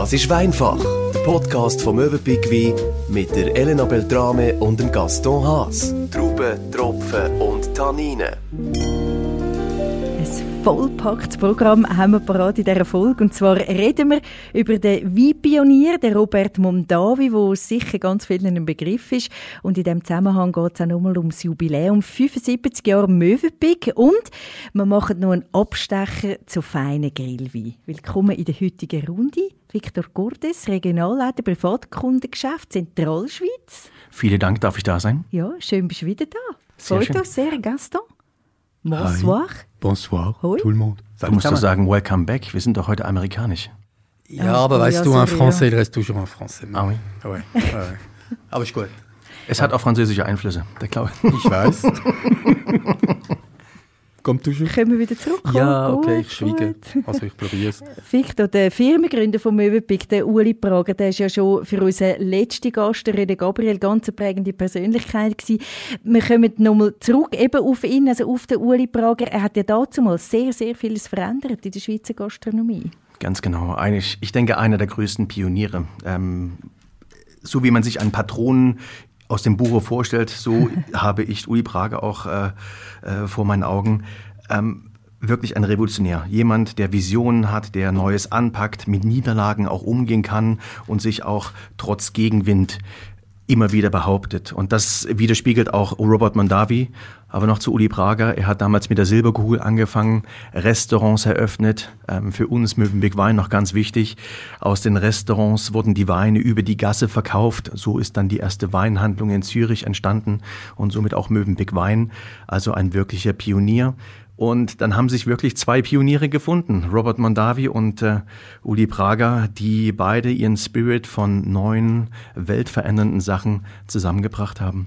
Das ist Weinfach, der Podcast vom Möwenpick Wein mit der Elena Beltrame und dem Gaston Haas. Trauben, Tropfen und Tanninen. Vollpacktes Programm haben wir parat in dieser Folge. Und zwar reden wir über den Weinpionier, den Robert Mondavi, der sicher ganz vielen ein Begriff ist. Und in diesem Zusammenhang geht es auch nochmal ums Jubiläum 75 Jahre Möwenpick. Und wir machen noch einen Abstecher zu feinen Grillwein. Willkommen in der heutigen Runde. Viktor Gordes, Regionalleiter Privatkundengeschäft Zentralschweiz. Vielen Dank, darf ich da sein? Ja, schön bist du wieder da. Sehr Freut schön. uns sehr, Gaston. Bonsoir. Bonsoir, Hoi. tout le monde. Du musst doch sagen, welcome back. Wir sind doch heute amerikanisch. Ja, Ah, aber oh, weißt ja, du, sorry, français, ja. il reste toujours en français. Ah oui. Ouais, ouais. Aber ist gut. Es hat auch französische Einflüsse, der Glaube. Ich weiß. Kommt toujours. Können wir wieder zurück? Ja, Gut, okay, ich schweige. gut. Also ich probiere es. Victor, der Firmengründer von Möwenpick, der Uli Prager, der ist ja schon für unseren letzten Gast, der René Gabriel, ganz eine prägende Persönlichkeit gewesen. Wir kommen nochmal zurück eben auf ihn, also auf den Uli Prager. Er hat ja dazu mal sehr, sehr vieles verändert in der Schweizer Gastronomie. Ganz genau. Eigentlich, ich denke, einer der größten Pioniere. Ähm, so wie man sich einen Patronen aus dem Buche vorstellt, so habe ich Uli Prager auch äh, äh, vor meinen Augen. Ähm, wirklich ein Revolutionär. Jemand, der Visionen hat, der Neues anpackt, mit Niederlagen auch umgehen kann und sich auch trotz Gegenwind immer wieder behauptet. Und das widerspiegelt auch Robert Mondavi. Aber noch zu Uli Prager. Er hat damals mit der Silberkugel angefangen, Restaurants eröffnet. Ähm, für uns Mövenpick Wein noch ganz wichtig. Aus den Restaurants wurden die Weine über die Gasse verkauft. So ist dann die erste Weinhandlung in Zürich entstanden und somit auch Mövenpick Wein. Also ein wirklicher Pionier. Und dann haben sich wirklich zwei Pioniere gefunden, Robert Mondavi und äh, Uli Prager, die beide ihren Spirit von neuen, weltverändernden Sachen zusammengebracht haben.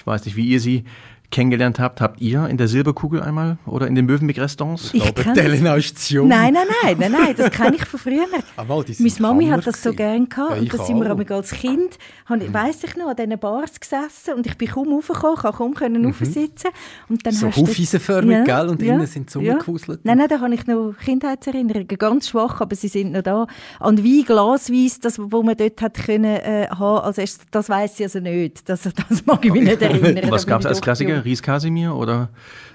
Ich weiß nicht, wie ihr sie kennengelernt habt. Habt ihr in der Silberkugel einmal oder in den Möwenpick-Restaurants? Ich Aber ist jung. Nein, nein, nein, nein, nein, das kenne ich von früher. Ah, die sind Meine Mami hat das so gewesen. gern gehabt Ja, und da sind wir auch. als Kind, habe ich- weiss ich noch, an diesen Bars gesessen und ich bin kaum raufgekommen, konnte kaum können raufsitzen. Und dann Mhm. So hufeisenförmig, gell? Und innen sind sie ja. rumgekuselt. Nein, nein, da habe ich noch Kindheitserinnerungen, ganz schwach, aber sie sind noch da. An Wein, Glasweis, das, wo man dort hat können äh, haben, also erst- das weiss ich also nicht, das, das mag ich mich nicht erinnern. Was gab es als Klassiker? Jung. Ries Casimir oder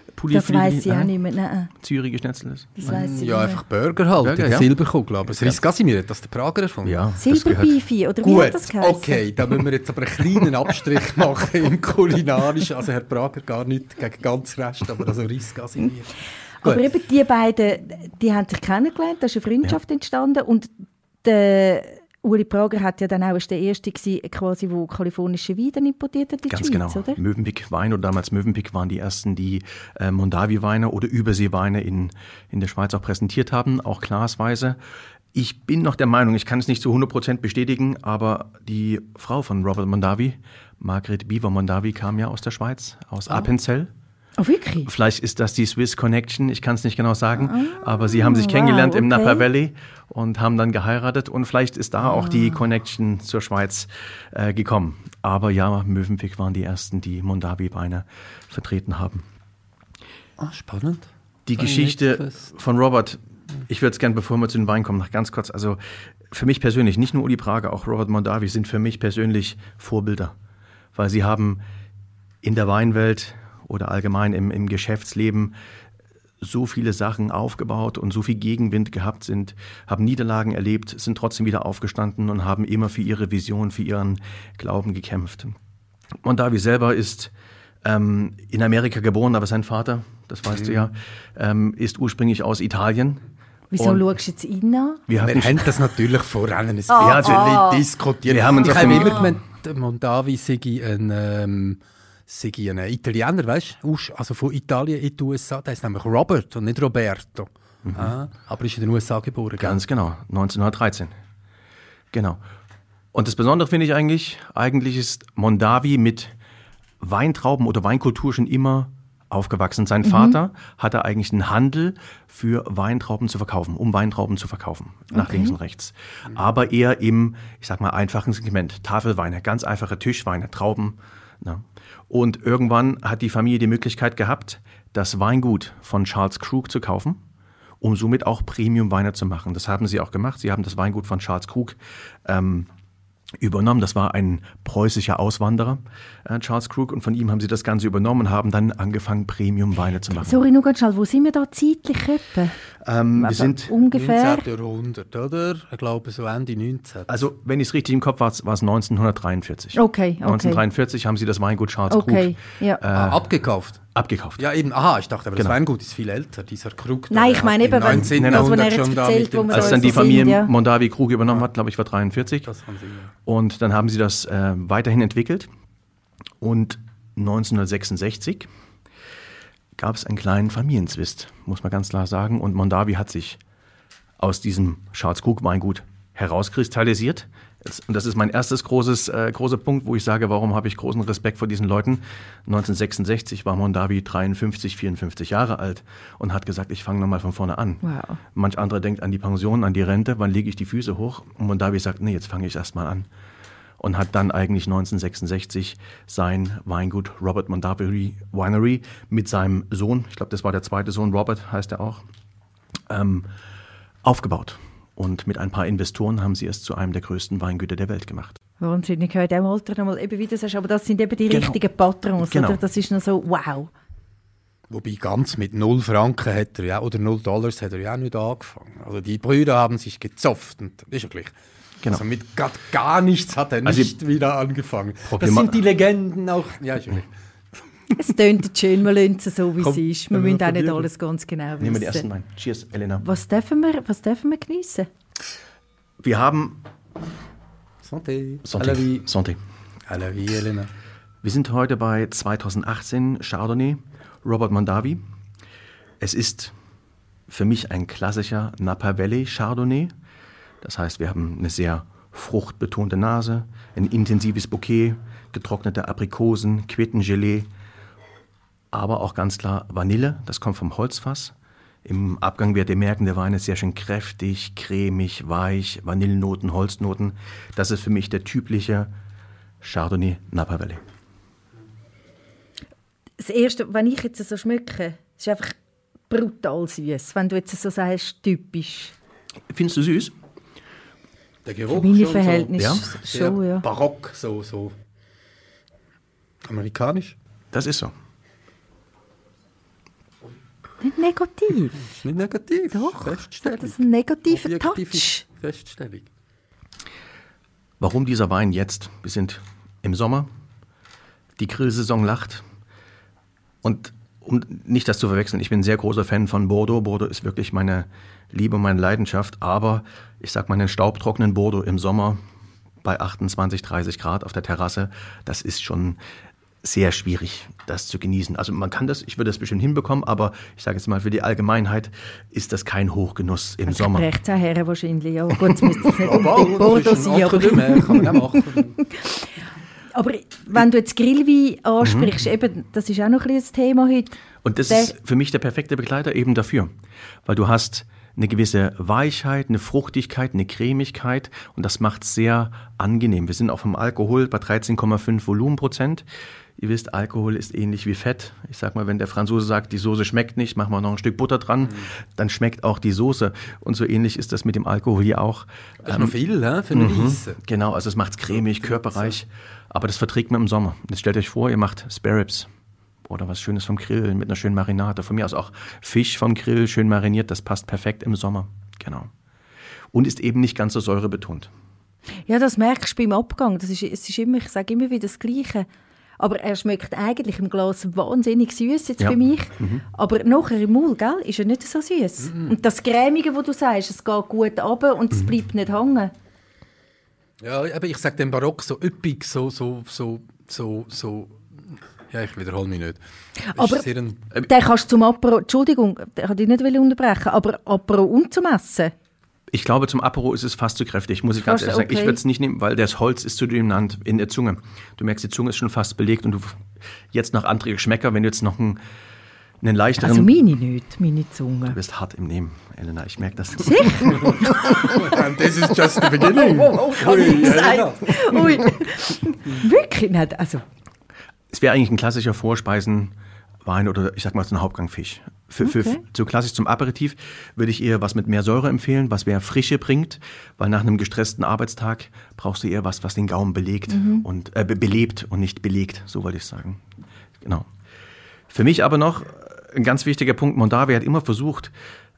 Das Pulifli? weiss ich auch nicht mehr, nein, Zürich Schnetzles? das weiss ich Ja, nicht einfach Burger halt, Burger, ja. Silberkugel. Aber das Riss Casimir hat das der Prager erfunden. Ja, das. Silberbeefy, oder wie Gut, hat das geheißen? okay, da müssen wir jetzt aber einen kleinen Abstrich machen im Kulinarischen. Also Herr Prager gar nicht gegen ganz Rest, aber also Riss Casimir. Aber eben die beiden, die haben sich kennengelernt, da ist eine Freundschaft entstanden und der Uli Prager hat ja dann auch ist der erste gewesen, quasi, wo kalifornische Weine dann importiert hat in die Ganz Schweiz, genau. oder? Mövenpick Wein oder damals Mövenpick waren die ersten, die äh, Mondavi-Weine oder Überseeweine in, in der Schweiz auch präsentiert haben, auch glasweise. Ich bin noch der Meinung, ich kann es nicht zu 100% bestätigen, aber die Frau von Robert Mondavi, Margret Bieber Mondavi, kam ja aus der Schweiz, aus Appenzell. Oh, wirklich? Vielleicht ist das die Swiss Connection, ich kann es nicht genau sagen, aber sie haben sich wow, kennengelernt im okay. Napa Valley und haben dann geheiratet und vielleicht ist da auch die Connection zur Schweiz äh, gekommen. Aber ja, Mövenpick waren die ersten, die Mondavi-Weine vertreten haben. Ah, spannend. Die Geschichte von Robert, ich würde es gerne, bevor wir zu den Wein kommen, noch ganz kurz, also für mich persönlich, nicht nur Uli Prager, auch Robert Mondavi sind für mich persönlich Vorbilder, weil sie haben in der Weinwelt oder allgemein im, im Geschäftsleben so viele Sachen aufgebaut und so viel Gegenwind gehabt sind, haben Niederlagen erlebt, sind trotzdem wieder aufgestanden und haben immer für ihre Vision, für ihren Glauben gekämpft. Mondavi selber ist ähm, in Amerika geboren, aber sein Vater, das weißt du ja, ähm, ist ursprünglich aus Italien. Wieso Und schaust du jetzt ihn an? wir Wir haben das natürlich vorhin ein Ah, bisschen ah. diskutiert. Wir haben uns ich habe immer gemeint, Mondavi sei ein, ähm, sei ein Italiener, weißt du? Also von Italien in die USA. Der ist nämlich Robert und nicht Roberto. Ah, aber ist in den USA geboren. gell? Ganz genau, 1913. Genau. Und das Besondere finde ich eigentlich, eigentlich ist Mondavi mit Weintrauben oder Weinkultur schon immer aufgewachsen. Sein Vater hatte eigentlich einen Handel für Weintrauben zu verkaufen, um Weintrauben zu verkaufen, nach links und rechts. Aber eher im, ich sag mal, einfachen Segment. Tafelweine, ganz einfache Tischweine, Trauben. Ne? Und irgendwann hat die Familie die Möglichkeit gehabt, das Weingut von Charles Krug zu kaufen um somit auch Premium-Weine zu machen. Das haben sie auch gemacht. Sie haben das Weingut von Charles Krug ähm, übernommen. Das war ein preußischer Auswanderer, äh, Charles Krug, und von ihm haben sie das Ganze übernommen und haben dann angefangen, Premium-Weine zu machen. Sorry, nur ganz schnell, wo sind wir da zeitlich etwa? Ähm, wir Also sind, ungefähr. 19. Jahrhundert, oder? Ich glaube, so Ende 19. also wenn ich es richtig im Kopf war, war es 1943. Okay, okay. 1943 haben sie das Weingut Charles Okay, Krug ja. ah, abgekauft. Abgekauft. Ja, eben. Aha, ich dachte, aber Genau. das Weingut ist viel älter, dieser Krug. da, Nein, der ich meine eben, im wenn- 19. das, was Jahrhundert er jetzt schon da erzählt, wo man Als so dann die sind, Familie ja. Mondavi Krug übernommen hat, glaube ich, war 43. Das haben sie, ja. Und dann haben sie das äh, weiterhin entwickelt. Und 1966 gab es einen kleinen Familienzwist, muss man ganz klar sagen. Und Mondavi hat sich aus diesem Charles Krug Weingut herauskristallisiert. Und das ist mein erstes großes, äh, großer Punkt, wo ich sage, warum habe ich großen Respekt vor diesen Leuten. 1966 war Mondavi 53, 54 Jahre alt und hat gesagt, ich fange nochmal von vorne an. Wow. Manch anderer denkt an die Pension, an die Rente, wann lege ich die Füße hoch? Und Mondavi sagt, nee, jetzt fange ich erst mal an. Und hat dann eigentlich 1966 sein Weingut Robert Mondavi Winery mit seinem Sohn, ich glaube, das war der zweite Sohn, Robert heißt er auch, ähm, aufgebaut. Und mit ein paar Investoren haben sie es zu einem der größten Weingüter der Welt gemacht. Wahnsinnig, ich höre in diesem Alter nochmal, eben wie du sagst, aber das sind eben die Genau. richtigen Patrons, Genau. oder? Das ist noch so, wow. Wobei ganz mit null Franken hat er ja, oder null Dollars hat er ja auch nicht angefangen. Also die Brüder haben sich gezopft und ist ja gleich. Genau. Also mit gar nichts hat er Also nicht wieder angefangen. Das Problema- sind die Legenden auch. Ja, ist ja gleich. Es tönt schön, wir lassen es so, wie Komm, es ist. Wir müssen auch nicht alles ganz genau wissen. Nehmen wir den ersten Wein. Cheers, Elena. Was dürfen wir, was dürfen wir geniessen? Wir haben Santé. Santé. À vie. Santé. À la vie, Elena. Wir sind heute bei 2018 Chardonnay, Robert Mondavi. Es ist für mich ein klassischer Napa Valley Chardonnay. Das heißt, wir haben eine sehr fruchtbetonte Nase, ein intensives Bouquet, getrocknete Aprikosen, Quittengelee, aber auch ganz klar Vanille, das kommt vom Holzfass. Im Abgang werdet ihr merken, der Wein ist sehr schön kräftig, cremig, weich, Vanillennoten, Holznoten. Das ist für mich der typische Chardonnay Napa Valley. Das Erste, wenn ich jetzt so schmecke, ist einfach brutal süß. Wenn du jetzt so sagst, typisch. Findest du süß? Der Geruch Meine schon Verhältnisse ja? so, schon, sehr ja. barock, so, so amerikanisch. Das ist so. Nicht negativ. Nicht negativ. Doch, Feststellung. das ist ein negativer Objektive Touch. Feststellung. Warum dieser Wein jetzt? Wir sind im Sommer, die Grillsaison lacht. Und um nicht das zu verwechseln, ich bin ein sehr großer Fan von Bordeaux. Bordeaux ist wirklich meine Liebe, meine Leidenschaft. Aber ich sag mal, einen staubtrockenen Bordeaux im Sommer bei 28, 30 Grad auf der Terrasse, das ist schon sehr schwierig, das zu genießen. Also man kann das, ich würde das bestimmt hinbekommen, aber ich sage jetzt mal, für die Allgemeinheit ist das kein Hochgenuss im Also Sommer. Rechts auch her wahrscheinlich. Ja, müsste nicht Aber unbedingt ein wenn du jetzt Grillwein Mhm. ansprichst, eben, das ist auch noch ein bisschen das Thema heute. Und das Der- ist für mich der perfekte Begleiter eben dafür. Weil du hast eine gewisse Weichheit, eine Fruchtigkeit, eine Cremigkeit und das macht es sehr angenehm. Wir sind auch vom Alkohol bei 13,5 Volumenprozent. Ihr wisst, Alkohol ist ähnlich wie Fett. Ich sag mal, wenn der Franzose sagt, die Soße schmeckt nicht, machen wir noch ein Stück Butter dran, dann schmeckt auch die Soße. Und so ähnlich ist das mit dem Alkohol hier auch. Das ist noch viel hä, für eine Weisse. Genau, also es macht es cremig, körperreich, aber das verträgt man im Sommer. Jetzt stellt euch vor, ihr macht Spare Ribs oder was Schönes vom Grill mit einer schönen Marinade. Von mir aus auch Fisch vom Grill, schön mariniert, das passt perfekt im Sommer. Genau. Und ist eben nicht ganz so säurebetont. Ja, das merkst du beim Abgang. Das ist, es ist immer, ich sage immer wieder das Gleiche. Aber er schmeckt eigentlich im Glas wahnsinnig süß jetzt Ja. für mich. Aber nachher im Maul, gell, ist er nicht so süß. Und das Cremige, wo du sagst, es geht gut runter und es bleibt nicht hängen. Ja, aber ich sage dem Barock so üppig, so, so, so, so, so. Ja, ich wiederhole mich nicht. Aber- ein, Den kannst du zum Apero, Entschuldigung, den hatte ich nicht unterbrechen, aber Apero und zum Essen. Ich glaube, zum Apero ist es fast zu kräftig, muss ich ganz Fast ehrlich sagen. Ich okay. würde es nicht nehmen, weil das Holz ist zu dominant in der Zunge. Du merkst, die Zunge ist schon fast belegt und du jetzt noch andere Geschmäcker, wenn du jetzt noch einen, einen leichteren... Also meine nicht, meine du Zunge. bist hart im Nehmen, Elena, ich merke das. And this is just the beginning. Ui, Ui. Wirklich nicht, also... Es wäre eigentlich ein klassischer Vorspeisen Wein oder ich sag mal so ein Hauptgangfisch. Für, für, Okay. so klassisch zum Aperitif würde ich eher was mit mehr Säure empfehlen, was mehr Frische bringt, weil nach einem gestressten Arbeitstag brauchst du eher was, was den Gaumen belegt und äh, be- belebt und nicht belegt, so wollte ich sagen. Genau. Für mich aber noch ein ganz wichtiger Punkt, Mondavi hat immer versucht,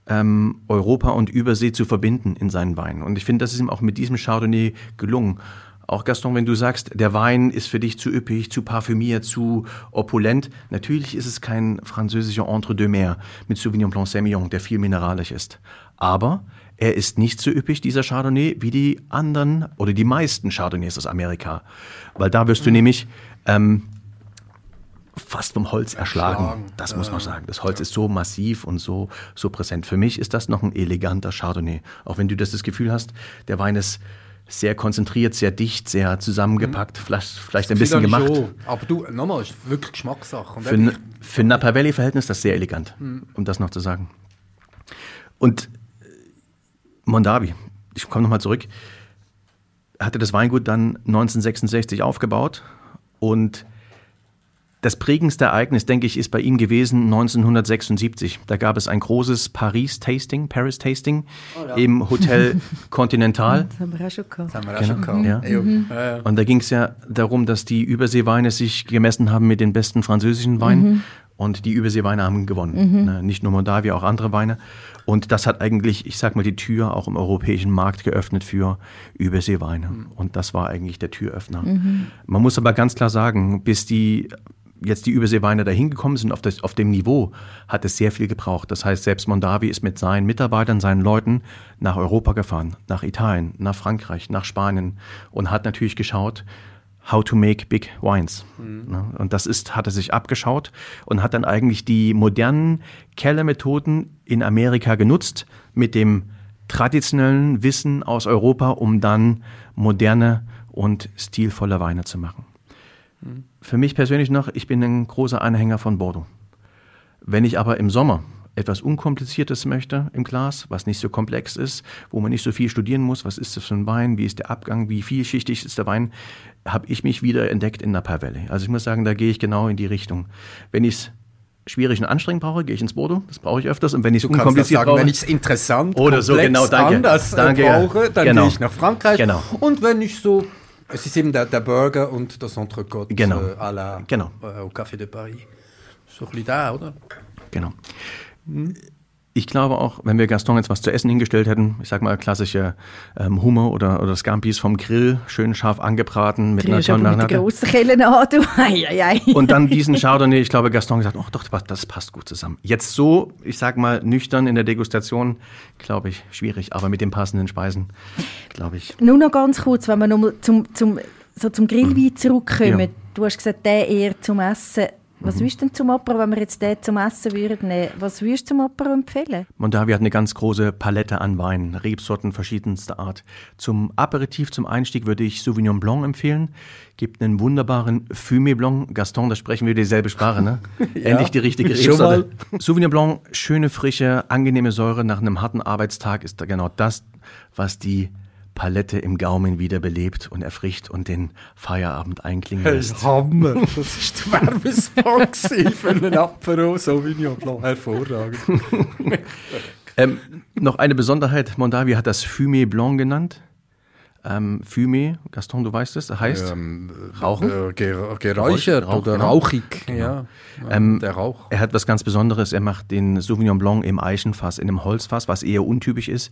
ähm, Europa und Übersee zu verbinden in seinen Weinen. Und ich finde, das ist ihm auch mit diesem Chardonnay gelungen. Auch Gaston, wenn du sagst, der Wein ist für dich zu üppig, zu parfümiert, zu opulent. Natürlich ist es kein französischer Entre-deux mehr mit Sauvignon Blanc Semillon, der viel mineralisch ist. Aber er ist nicht so üppig, dieser Chardonnay, wie die anderen oder die meisten Chardonnays aus Amerika. Weil da wirst du nämlich ähm, fast vom Holz erschlagen. Erschlagen, Das muss man sagen. Das Holz ist so massiv und so, so präsent. Für mich ist das noch ein eleganter Chardonnay. Auch wenn du das, das Gefühl hast, der Wein ist sehr konzentriert, sehr dicht, sehr zusammengepackt, vielleicht, vielleicht ein bisschen gemacht. schon. Aber du, nochmal, ist wirklich Geschmackssache. Für, für Napa Valley Verhältnis ist das sehr elegant, um das noch zu sagen. Und äh, Mondavi, ich komme nochmal zurück, hatte das Weingut dann 1966 aufgebaut und das prägendste Ereignis, denke ich, ist bei ihm gewesen 1976. Da gab es ein großes Paris-Tasting, Paris-Tasting im Hotel Continental. Genau. Ja. Ja, ja. Und da ging es ja darum, dass die Überseeweine sich gemessen haben mit den besten französischen Weinen. Und die Überseeweine haben gewonnen. Ne, Nicht nur Mondavi, auch andere Weine. Und das hat eigentlich, ich sag mal, die Tür auch im europäischen Markt geöffnet für Überseeweine. Und das war eigentlich der Türöffner. Man muss aber ganz klar sagen, bis die jetzt die Überseeweine dahin gekommen sind auf, das, auf dem Niveau, hat es sehr viel gebraucht. Das heißt, selbst Mondavi ist mit seinen Mitarbeitern, seinen Leuten nach Europa gefahren, nach Italien, nach Frankreich, nach Spanien und hat natürlich geschaut, how to make big wines. Ne? Und das ist, hat er sich abgeschaut und hat dann eigentlich die modernen Kellermethoden in Amerika genutzt mit dem traditionellen Wissen aus Europa, um dann moderne und stilvolle Weine zu machen. Für mich persönlich noch, ich bin ein großer Anhänger von Bordeaux. Wenn ich aber im Sommer etwas Unkompliziertes möchte im Glas, was nicht so komplex ist, wo man nicht so viel studieren muss, was ist das für ein Wein, wie ist der Abgang, wie vielschichtig ist der Wein, habe ich mich wieder entdeckt in Napa Valley. Also ich muss sagen, da gehe ich genau in die Richtung. Wenn ich es schwierig und anstrengend brauche, gehe ich ins Bordeaux, das brauche ich öfters. Und wenn ich es unkompliziert sagen, brauche, wenn ich es interessant Oder so, genau, danke. anders Danke, äh, ja. brauche, dann Genau. gehe ich nach Frankreich. Genau. Und wenn ich so, es ist eben der, der Burger und das Entrecote Genau. äh, à la, Genau. äh, au Café de Paris. So ein bisschen da, oder? Genau. Ich glaube auch, wenn wir Gaston jetzt was zu essen hingestellt hätten, ich sag mal klassische ähm, Hummer oder, oder Scampis vom Grill, schön scharf angebraten mit einer Drehst aber mit Marinade. an, du. Und dann diesen Chardonnay, ich glaube, Gaston gesagt, oh doch, das passt- das passt gut zusammen. Jetzt so, ich sag mal, nüchtern in der Degustation, glaube ich, schwierig. Aber mit den passenden Speisen, glaube ich. Nur noch ganz kurz, wenn wir nochmal zum, zum, so zum Grillwein zurückkommen. Ja. Du hast gesagt, der eher zum Essen. Was würdest du denn zum Apero, wenn wir jetzt den zum Essen würden nehmen? Was würdest du zum Apero empfehlen? Mondavi hat eine ganz große Palette an Weinen, Rebsorten verschiedenster Art. Zum Aperitif, zum Einstieg würde ich Sauvignon Blanc empfehlen. Gibt einen wunderbaren Fumé Blanc. Gaston, da sprechen wir dieselbe Sprache, ne? Endlich die richtige Rebsorte. Sauvignon Blanc, schöne, frische, angenehme Säure nach einem harten Arbeitstag ist da genau das, was die Palette im Gaumen wieder belebt und erfrischt und den Feierabend einklingen lässt. Hammer. Das war der Werbespot für einen Apero Sauvignon Blanc. Hervorragend. Ähm, noch eine Besonderheit, Mondavi hat das Fumé Blanc genannt. Ähm, Fumé, Gaston, du weißt es, heißt Ähm, Rauchen. Äh, ger geräuchert Rauch, oder genau. rauchig. Ja, Ähm, der Rauch. Er hat was ganz Besonderes. Er macht den Sauvignon Blanc im Eichenfass, in einem Holzfass, was eher untypisch ist.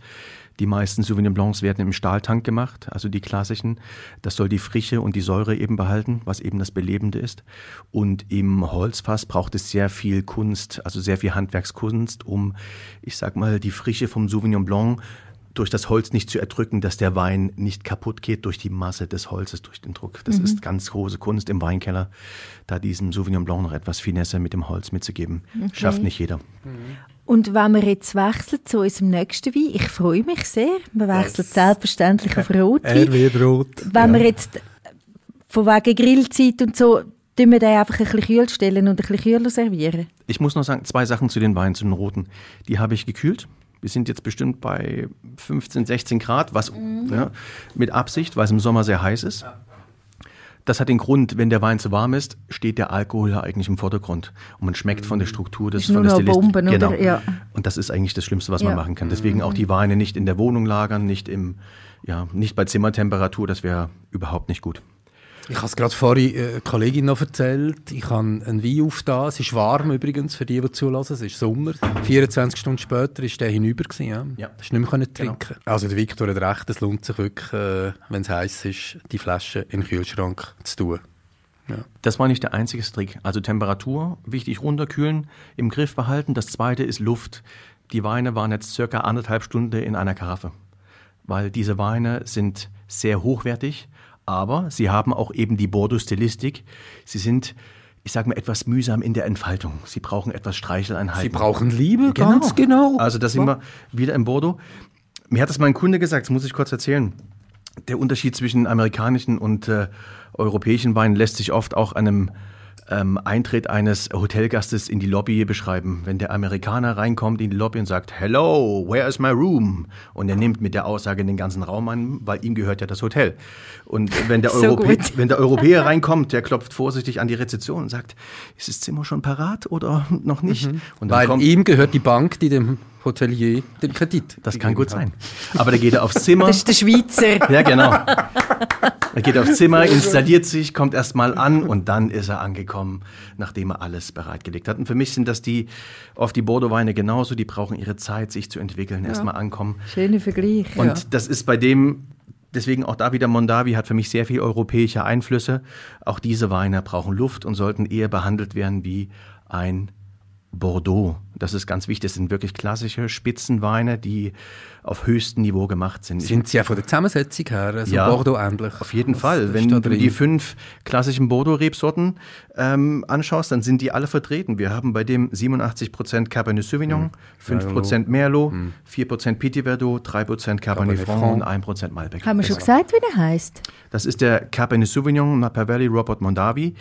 Die meisten Sauvignon Blancs werden im Stahltank gemacht, also die klassischen. Das soll die Frische und die Säure eben behalten, was eben das Belebende ist. Und im Holzfass braucht es sehr viel Kunst, also sehr viel Handwerkskunst, um, ich sag mal, die Frische vom Sauvignon Blanc durch das Holz nicht zu erdrücken, dass der Wein nicht kaputt geht durch die Masse des Holzes, durch den Druck. Das ist ganz große Kunst im Weinkeller, da diesem Sauvignon Blanc noch etwas Finesse mit dem Holz mitzugeben. Schafft nicht jeder. Und wenn wir jetzt wechseln zu unserem nächsten Wein, ich freue mich sehr. Wir wechseln selbstverständlich auf Rotwein. wird rot. Wenn wir jetzt von wegen Grillzeit und so, tun wir den einfach ein bisschen kühl stellen und ein bisschen kühler servieren. Ich muss noch sagen, zwei Sachen zu den Weinen, zu den roten. Die habe ich gekühlt. Wir sind jetzt bestimmt bei 15, 16 Grad, was ja, mit Absicht, weil es im Sommer sehr heiß ist. Das hat den Grund, wenn der Wein zu warm ist, steht der Alkohol ja eigentlich im Vordergrund. Und man schmeckt von der Struktur des von der Stilistik. Genau. oder? Ja. Und das ist eigentlich das Schlimmste, was Ja. man machen kann. Deswegen auch die Weine nicht in der Wohnung lagern, nicht im, ja, nicht bei Zimmertemperatur. Das wäre überhaupt nicht gut. Ich habe es gerade vorhin äh, Kollegin noch erzählt. Ich habe einen Wein aufgetan. Es ist warm übrigens, für die, die zulassen. Es ist Sommer. 24 Stunden später ist der hinüber. Gewesen, ja. Ja. Du nicht mehr können trinken Also der Viktor hat recht, es lohnt sich wirklich, äh, wenn es heiß ist, die Flasche in den Kühlschrank zu tun. Das war nicht der einzige Trick. Also Temperatur, wichtig runterkühlen, im Griff behalten. Das zweite ist Luft. Die Weine waren jetzt circa anderthalb Stunden in einer Karaffe. Weil diese Weine sind sehr hochwertig, aber sie haben auch eben die Bordeaux-Stilistik. Sie sind, ich sage mal, etwas mühsam in der Entfaltung. Sie brauchen etwas Streicheleinheiten. Sie brauchen Liebe, ganz genau. Also da sind wir wieder im Bordeaux. Mir hat das mein Kunde gesagt, das muss ich kurz erzählen. Der Unterschied zwischen amerikanischen und äh, europäischen Weinen lässt sich oft auch an einem ähm, Eintritt eines Hotelgastes in die Lobby beschreiben. Wenn der Amerikaner reinkommt in die Lobby und sagt, Hello, where is my room? Und er nimmt mit der Aussage den ganzen Raum an, weil ihm gehört ja das Hotel. Und wenn der, So Europä gut. wenn der Europäer reinkommt, der klopft vorsichtig an die Rezeption und sagt, ist das Zimmer schon parat oder noch nicht? Und dann Weil kommt, ihm gehört die Bank, die dem Hotelier den Kredit. das kann gut hat. sein. Aber da geht er aufs Zimmer. Das ist der Schweizer. Ja, genau. Er geht aufs Zimmer, installiert sich, kommt erstmal an und dann ist er angekommen, nachdem er alles bereitgelegt hat. Und für mich sind das die, oft die Bordeaux-Weine genauso, die brauchen ihre Zeit, sich zu entwickeln, erstmal ankommen. Schöner Vergleich. Und ja. das ist bei dem, deswegen auch da wieder Mondavi hat für mich sehr viel europäische Einflüsse. Auch diese Weine brauchen Luft und sollten eher behandelt werden wie ein Bordeaux. Das ist ganz wichtig. Das sind wirklich klassische Spitzenweine, die auf höchstem Niveau gemacht sind. Sind sie ja von der Zusammensetzung her, also Ja, Bordeaux ähnlich. auf jeden Fall. Wenn du die fünf klassischen Bordeaux-Rebsorten ähm, anschaust, dann sind die alle vertreten. Wir haben bei dem 87% Cabernet Sauvignon, 5% Merlot, 4% Petit Verdot, 3% Cabernet Cabernet Franc Franc. und 1% Malbec. Haben wir schon gesagt, wie der heißt? Das ist der Cabernet Sauvignon Napa Valley Robert Mondavi.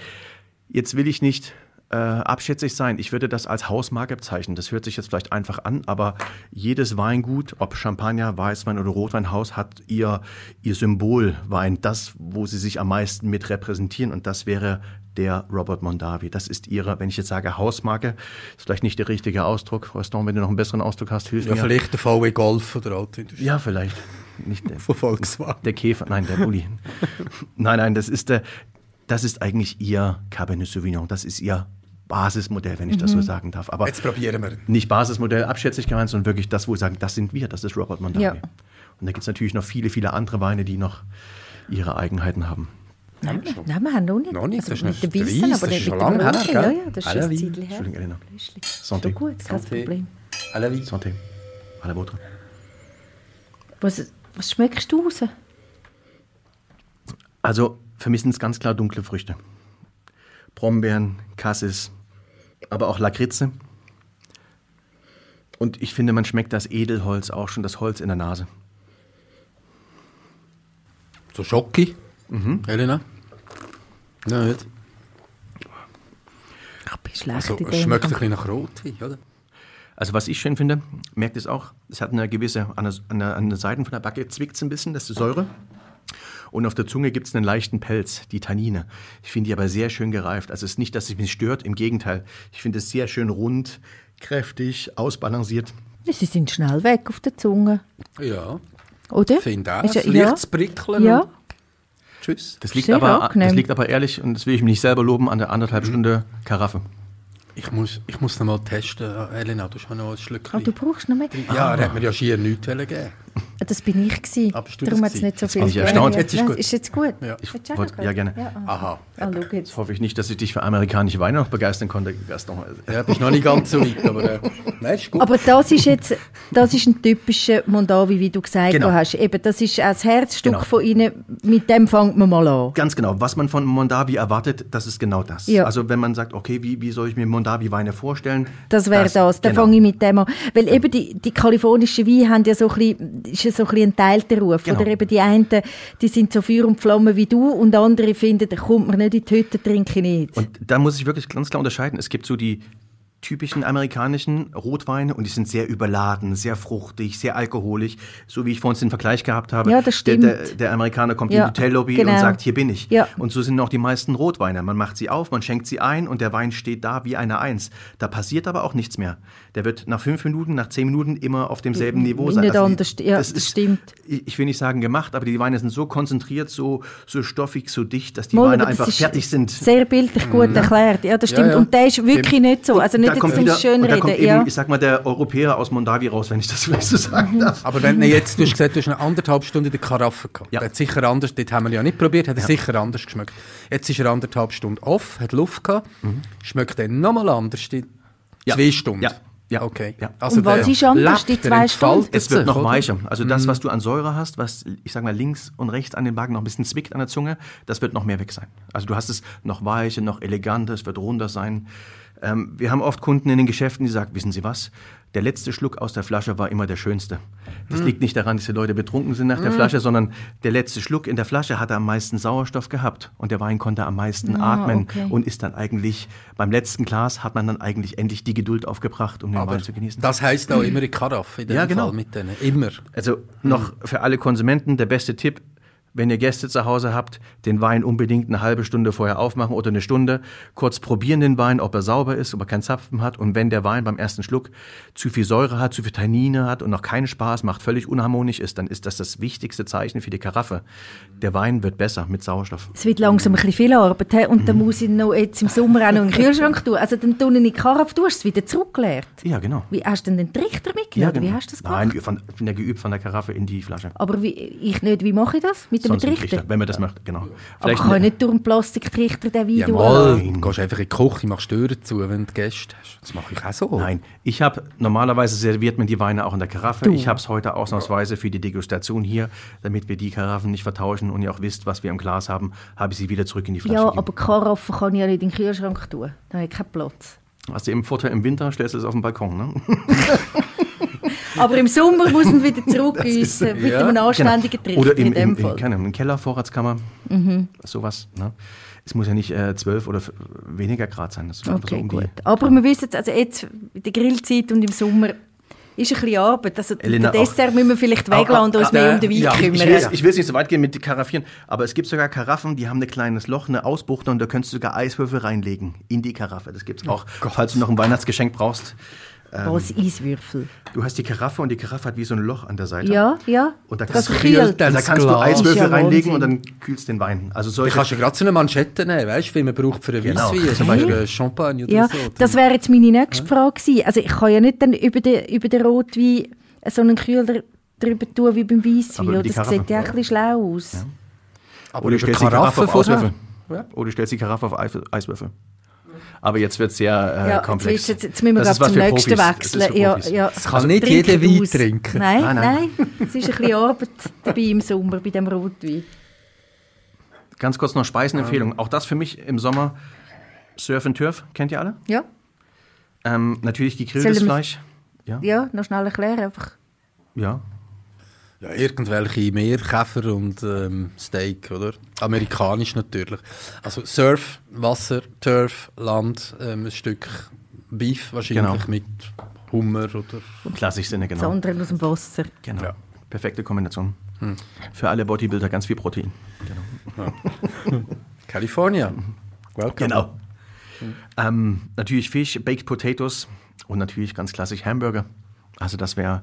Jetzt will ich nicht äh, abschätzig sein. Ich würde das als Hausmarke bezeichnen. Das hört sich jetzt vielleicht einfach an, aber jedes Weingut, ob Champagner, Weißwein oder Rotweinhaus, hat ihr, ihr Symbolwein, das, wo sie sich am meisten mit repräsentieren. Und das wäre der Robert Mondavi. Das ist ihre, wenn ich jetzt sage Hausmarke, ist vielleicht nicht der richtige Ausdruck. Frau Stone, wenn du noch einen besseren Ausdruck hast, hilf Ja, mir. vielleicht der VW Golf oder Autoindustrie. Ja, vielleicht. Nicht der. Von Volkswagen. Der Käfer, nein, der Bulli. nein, nein, das ist der, das ist eigentlich ihr Cabernet Sauvignon. Das ist ihr Basismodell, wenn ich das so sagen darf. Aber Jetzt probieren wir. nicht Basismodell abschätzig gemeint, sondern wirklich das, wo wir sagen, das sind wir, das ist Robert Mondavi. Ja. Und da gibt es natürlich noch viele, viele andere Weine, die noch ihre Eigenheiten haben. Nein, nein, wir haben noch nicht. Noch nicht, Also das ist mit dem der Weissen, Weiss, aber das nicht ist mit schon dem lange her, Roten. Ja, ja, das ist schon ein. Zeitchen her. Entschuldigung, Elena. Ist Santé. doch gut, kein. Problem. À la vie. Santé. À la vôtre. Was, was schmeckst du raus? Also für mich sind es ganz klar dunkle Früchte. Brombeeren, Cassis, aber auch Lakritze. Und ich finde, man schmeckt das Edelholz auch schon, das Holz in der Nase. So Schocki. Elena? Nein, nicht. Schlecht Also, es schmeckt ein bisschen nach Rotwein, oder? Also was ich schön finde, merkt es auch, es hat eine gewisse, an der, an der, an der Seiten von der Backe zwickt es ein bisschen, das ist die Säure. Und auf der Zunge gibt es einen leichten Pelz, die Tannine. Ich finde die aber sehr schön gereift. Also es ist nicht, dass es mich stört, im Gegenteil. Ich finde es sehr schön rund, kräftig, ausbalanciert. Sie sind schnell weg auf der Zunge, Ja, oder? finde auch. Ist ja- Ein leichtes Prickeln. Ja, Tschüss. Das liegt, Sehr aber, angenehm. das liegt aber ehrlich, und das will ich mich nicht selber loben, an der anderthalb Stunde Karaffe. Ich muss, ich muss noch mal testen. Ah, Elena, du hast noch ein Schlückchen. oh, du brauchst noch mehr. ja, er hat mir ja schier nichts wollen geben Das bin ich gewesen. Ah, bist du Darum das hat es nicht so viel bin ich gegeben. Ja. Jetzt ist gut. Ist jetzt gut? Ja. Ich wollte- noch ja, gerne. Ja, ah. Aha. Ah, jetzt. Hoffe ich nicht, dass ich dich für amerikanische Weine noch begeistern konnte, Gaston. Ja, bist noch nicht ganz so weit, aber äh, nein, ist gut. Aber das ist jetzt das ist ein typischer Mondavi, wie du gesagt Genau. hast. Eben, das ist das Herzstück Genau. von ihnen. Mit dem fängt man mal an. Ganz genau. Was man von Mondavi erwartet, das ist genau das. Ja. Also wenn man sagt, okay, wie, wie soll ich mir Mondavi-Weine vorstellen? Das wäre das. Dann genau. fange ich mit dem an. Weil eben die, die kalifornischen Weine haben ja so ein bisschen, so ein bisschen ein teilter Ruf. Genau. Oder eben die einen, die sind so Feuer und Flamme wie du und andere finden, da kommt man nicht in die Hütte, trinke ich nicht. Und da muss ich wirklich ganz klar unterscheiden. Es gibt so die typischen amerikanischen Rotweine und die sind sehr überladen, sehr fruchtig, sehr alkoholisch, so wie ich vorhin den Vergleich gehabt habe. Ja, das Der, stimmt. der, der Amerikaner kommt Ja, in die Hotellobby genau. und sagt, hier bin ich. Ja. Und so sind auch die meisten Rotweine. Man macht sie auf, man schenkt sie ein und der Wein steht da wie eine Eins. Da passiert aber auch nichts mehr. Der wird nach fünf Minuten, nach zehn Minuten immer auf demselben Niveau sein. Also anders, ja, das das ist, stimmt. Ich will nicht sagen gemacht, aber die Weine sind so konzentriert, so, so stoffig, so dicht, dass die Mal, Weine das einfach fertig sind. Sehr bildlich gut erklärt. Ja, das stimmt. Und der ist wirklich nicht so. Also nicht da kommt wieder, und da kommt eben, ja. ich sag mal, der Europäer aus Mondavi raus, wenn ich das vielleicht so sagen darf. Aber wenn du jetzt, du hast gesagt, du hast eine anderthalb Stunde in der Karaffe gehabt. Ja. Der hat sicher anders, dort haben wir ja nicht probiert, hat er sicher anders geschmeckt. Jetzt ist er anderthalb Stunden off, hat Luft gehabt, schmeckt dann nochmal anders, die Mhm. Ja. zwei Stunden. Ja. Ja. Okay. Ja. Also Und was ist anders, die zwei Stunden? Es wird noch weicher. Also das, was du an Säure hast, was ich sag mal links und rechts an den Backen noch ein bisschen zwickt an der Zunge, das wird noch mehr weg sein. Also du hast es noch weicher, noch eleganter, es wird runder sein. Ähm, wir haben oft Kunden in den Geschäften, die sagen, wissen Sie was? Der letzte Schluck aus der Flasche war immer der schönste. Das liegt nicht daran, dass die Leute betrunken sind nach der Flasche, sondern der letzte Schluck in der Flasche hatte am meisten Sauerstoff gehabt und der Wein konnte am meisten atmen okay. und ist dann eigentlich beim letzten Glas hat man dann eigentlich endlich die Geduld aufgebracht, um den Aber Wein zu genießen. das heisst auch immer in Karaffe, in dem Ja, genau. Fall mit denen. Immer. Also noch für alle Konsumenten der beste Tipp, wenn ihr Gäste zu Hause habt, den Wein unbedingt eine halbe Stunde vorher aufmachen oder eine Stunde, kurz probieren den Wein, ob er sauber ist, ob er keinen Zapfen hat und wenn der Wein beim ersten Schluck zu viel Säure hat, zu viel Tannine hat und noch keinen Spaß macht, völlig unharmonisch ist, dann ist das das wichtigste Zeichen für die Karaffe. Der Wein wird besser mit Sauerstoff. Es wird langsam ein bisschen viel Arbeit. he? Und Mhm. dann muss ich noch jetzt im Sommer auch noch in den Kühlschrank tun. Also dann tue ich die Karaffe, du hast es wieder zurückgeleert. Ja, genau. Wie, hast du denn den Trichter mitgenommen? oder Wie hast du das gemacht? Nein, von, ich bin ja geübt von der Karaffe in die Flasche. Aber wie, ich nicht, wie mache ich das? Mit dem ein Trichter? wenn man das möchte, genau. Aber Vielleicht ich kann nicht durch einen Plastiktrichter den Wein Ja, durchlassen. mal, du gehst einfach in die Küche, machst Türen zu, wenn du Gäste hast. Das mache ich auch so. Nein, ich habe normalerweise serviert man die Weine auch in der Karaffe. Du. Ich habe es heute ausnahmsweise für die Degustation hier, damit wir die Karaffen nicht vertauschen und ihr auch wisst, was wir im Glas haben, habe ich sie wieder zurück in die Flasche Ja, gegeben. aber Karaffe kann ich ja nicht in den Kühlschrank tun. Da habe ich keinen Platz. Hast du im Vorteil im Winter stellst du es auf den Balkon, ne? Aber im Sommer muss man wieder zurückgießen mit ja, einem anständigen Trichter Genau. Oder im, in dem im, Fall. Mhm. in, keine Ahnung, im Keller, Vorratskammer, sowas. Ne? Es muss ja nicht äh, 12 oder weniger Grad sein. Das ist einfach so Okay, die- gut. Aber wir wissen jetzt, also jetzt in der Grillzeit und im Sommer ist ein bisschen Arbeit. Also Elena, den Dessert müssen wir vielleicht weglassen und uns auch- mehr äh, um den Wein ja, ich kümmern. Ich will, ich will jetzt nicht so weit gehen mit den Karaffieren, aber es gibt sogar Karaffen, die haben ein kleines Loch, eine Ausbuchtung und da könntest du sogar Eiswürfel reinlegen in die Karaffe. Das gibt's auch, falls du noch ein Weihnachtsgeschenk brauchst. Was, Eiswürfel? Du hast die Karaffe und die Karaffe hat wie so ein Loch an der Seite. Ja, ja. Und da das kannst, du, kühlt. dann da das kannst du. Eiswürfel ja reinlegen und Wahnsinn. dann kühlst den Wein. Also Du solche, kannst ja gerade so eine Manschette nehmen, weißt du, wie man braucht für einen Genau. Weisswein, zum Beispiel einen Champagne oder Ja, so. das wäre jetzt meine nächste Frage gewesen. Also ich kann ja nicht dann über den, über den Rotwein so einen Kühler drüber tun wie beim Aber Weisswein. Das Karaffe. sieht ja ein bisschen schlau aus. Aber oder du über stellst die Karaffe auf. Eiswürfel. Ja. Oder du stellst die Karaffe auf Eis- Eiswürfel. Aber jetzt wird es sehr äh, Ja, komplex. Jetzt, jetzt, jetzt müssen wir Das zum was für nächsten Profis. Wechseln. Ja, ja. Es kann nicht jeder Wein aus. trinken. Nein, Nein, nein, nein. Es ist ein bisschen Arbeit dabei im Sommer bei dem Rotwein. Ganz kurz noch Speisenempfehlung. Auch das für mich im Sommer Surf and Turf. Kennt ihr alle? Ja, Ähm, natürlich gegrilltes Fleisch. Ja. ja, noch schnell erklären einfach. ja. Ja, irgendwelche Meerkäfer und ähm, Steak, oder? Amerikanisch natürlich. Also Surf, Wasser, Turf, Land, ähm, ein Stück Beef wahrscheinlich Genau. mit Hummer oder... Im klassischen Sinne, Das genau. andere aus dem Wasser. genau. Ja. Perfekte Kombination. Für alle Bodybuilder ganz viel Protein. California. Welcome. Genau. Ähm, natürlich Fisch, Baked Potatoes und natürlich ganz klassisch Hamburger. Also das wäre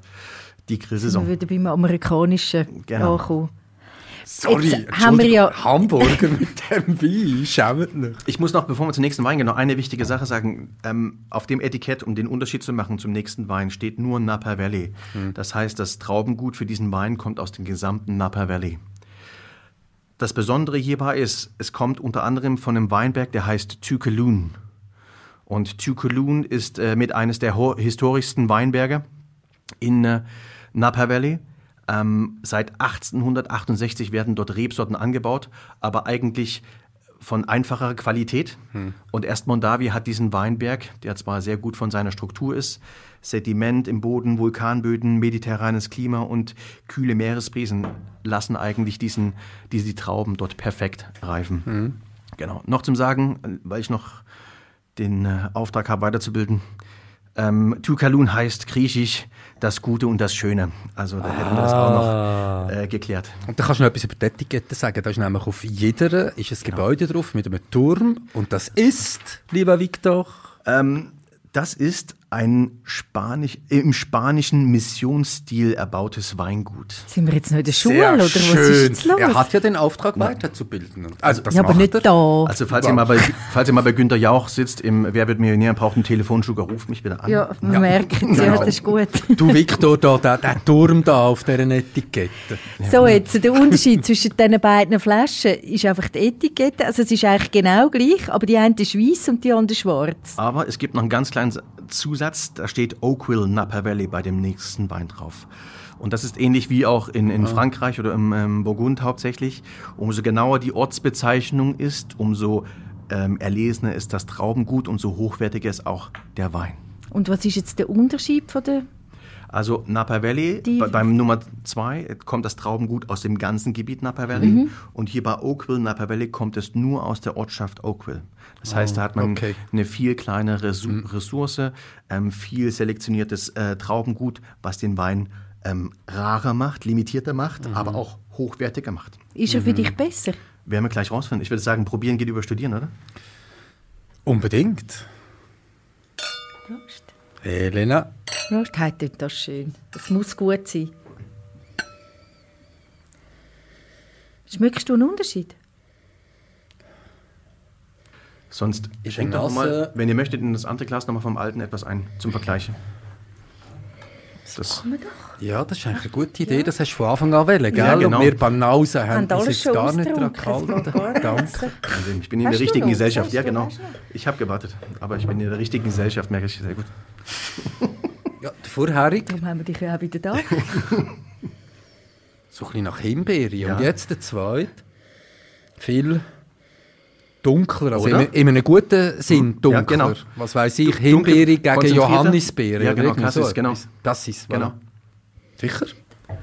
die Wir Grillsaison. würden beim Amerikanischen Genau. ankommen. Sorry, Jetzt haben wir ja- Hamburger mit dem Wein, schämt nicht. Ich muss noch, bevor wir zum nächsten Wein gehen, noch eine wichtige Sache sagen. Ähm, auf dem Etikett, um den Unterschied zu machen zum nächsten Wein, steht nur Napa Valley. Das heißt, das Traubengut für diesen Wein kommt aus dem gesamten Napa Valley. Das Besondere hierbei ist, es kommt unter anderem von einem Weinberg, der heißt Tukeloon. Und Tukeloon ist äh, mit eines der historischsten Weinberge in äh, Napa Valley. Ähm, seit 1868 werden dort Rebsorten angebaut, aber eigentlich von einfacherer Qualität. Und erst Mondavi hat diesen Weinberg, der zwar sehr gut von seiner Struktur ist, Sediment im Boden, Vulkanböden, mediterranes Klima und kühle Meeresbrisen lassen eigentlich diesen, diese die Trauben dort perfekt reifen. Genau. Noch zum Sagen, weil ich noch den äh, Auftrag habe, weiterzubilden. Ähm, Tukalun heißt griechisch das Gute und das Schöne. Also da hätten wir das auch noch äh, geklärt. Und da kannst du noch etwas über die Etikette sagen. Da ist nämlich auf jeder ist ein Gebäude drauf mit einem Turm. Und das ist, lieber Victor, Ähm, das ist ein Spanisch, im spanischen Missionsstil erbautes Weingut. Sind wir jetzt noch in der Schule oder was ist jetzt los? Er hat ja den Auftrag weiterzubilden. Und- Also das ja, aber nicht er. da. Also falls ihr, mal bei, falls ihr mal bei Günter Jauch sitzt im Wer wird Millionär, braucht einen Telefonsugar, ruft mich bitte an. ja, man Ja. merkt es, ja, das ist gut. Du Victor, da, der, der Turm da auf dieser Etikette. So, jetzt der Unterschied zwischen diesen beiden Flaschen ist einfach die Etikette. Also es ist eigentlich genau gleich, aber die eine ist weiß und die andere schwarz. Aber es gibt noch einen ganz kleinen Zusatz, da steht Oakville Napa Valley bei dem nächsten Wein drauf. Und das ist ähnlich wie auch in, in Frankreich oder im ähm, Burgund hauptsächlich. Umso genauer die Ortsbezeichnung ist, umso ähm, erlesener ist das Traubengut, umso hochwertiger ist auch der Wein. Und was ist jetzt der Unterschied von der... Also Napa Valley, Die- bei, beim Nummer zwei kommt das Traubengut aus dem ganzen Gebiet Napa Valley. Und hier bei Oakville, Napa Valley, kommt es nur aus der Ortschaft Oakville. Das heißt, da hat man okay. eine viel kleinere Su Ressource, ähm, viel selektioniertes äh, Traubengut, was den Wein ähm, rarer macht, limitierter macht, aber auch hochwertiger macht. Ist er für dich besser? Werden wir gleich rausfinden. Ich würde sagen, probieren geht über studieren, oder? Unbedingt. Prost. Elena. Prost, heute tut das schön. Das muss gut sein. Schmeckst du einen Unterschied? Sonst Ist schenkt doch mal, Nase- wenn ihr möchtet, in das andere Glas nochmal vom alten etwas ein, zum Vergleich. Das. Ja, das ist eigentlich eine gute Idee. Das hast du von Anfang an wollen, gell? Ja, genau. Und wir beim Nausen haben Haben uns alles jetzt schon gar nicht daran gehalten. nicht. Danke. Ich bin in Hast der richtigen noch? Gesellschaft. Hast Ja, genau. Ich habe gewartet, aber ich bin in der richtigen Gesellschaft, merke ich sehr gut. Ja, der vorherige, Darum haben wir dich ja auch wieder da. so ein bisschen nach Himbeere. Ja. Und jetzt der zweite, viel dunkler. Also in, Oder? in einem guten Sinn dunkler. Ja, genau. Was weiß ich, Himbeere gegen. Johannisbeere. Ja, genau, Cassis, so genau. etwas. Das ist Genau. Voilà. Sicher?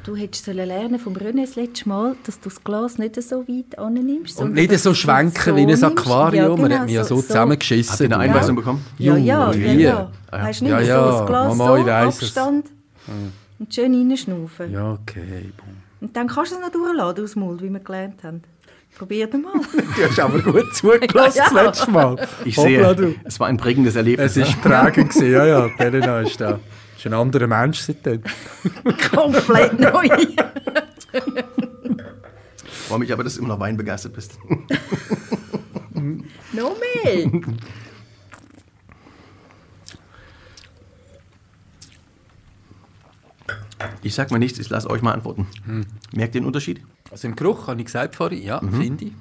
Du hättest sollen lernen vom René das letzte Mal, dass du das Glas nicht so weit annimmst. Und nicht so schwenken wie ein. Aquarium. Man genau, hat mich ja so zusammengeschissen. Habt ihr eine du. Einweisung bekommen? Ja, ja, Junge, ja, wie? ja. Du nicht, Ja, so ja, das Glas Mama, so. Abstand und schön reinschnaufen. Ja, okay. Und dann kannst du es noch durchladen aus dem Mund, wie wir gelernt haben. Probier doch mal. Du hast aber gut zugelassen Ja, das ja. letzte Mal. Ich Hoppla, sehe, du. es war ein prägendes Erlebnis. Es ist prägend gewesen, ja, ja. Elena ist da. Ist ein anderer Mensch seitdem. Komplett neu. Ich freue mich aber, dass du immer noch Wein begeistert bist. noch mehr. Ich sag mal nichts, ich lasse euch mal antworten. Merkt ihr den Unterschied? Also im Geruch, habe ich gesagt vorhin, ja, finde ich.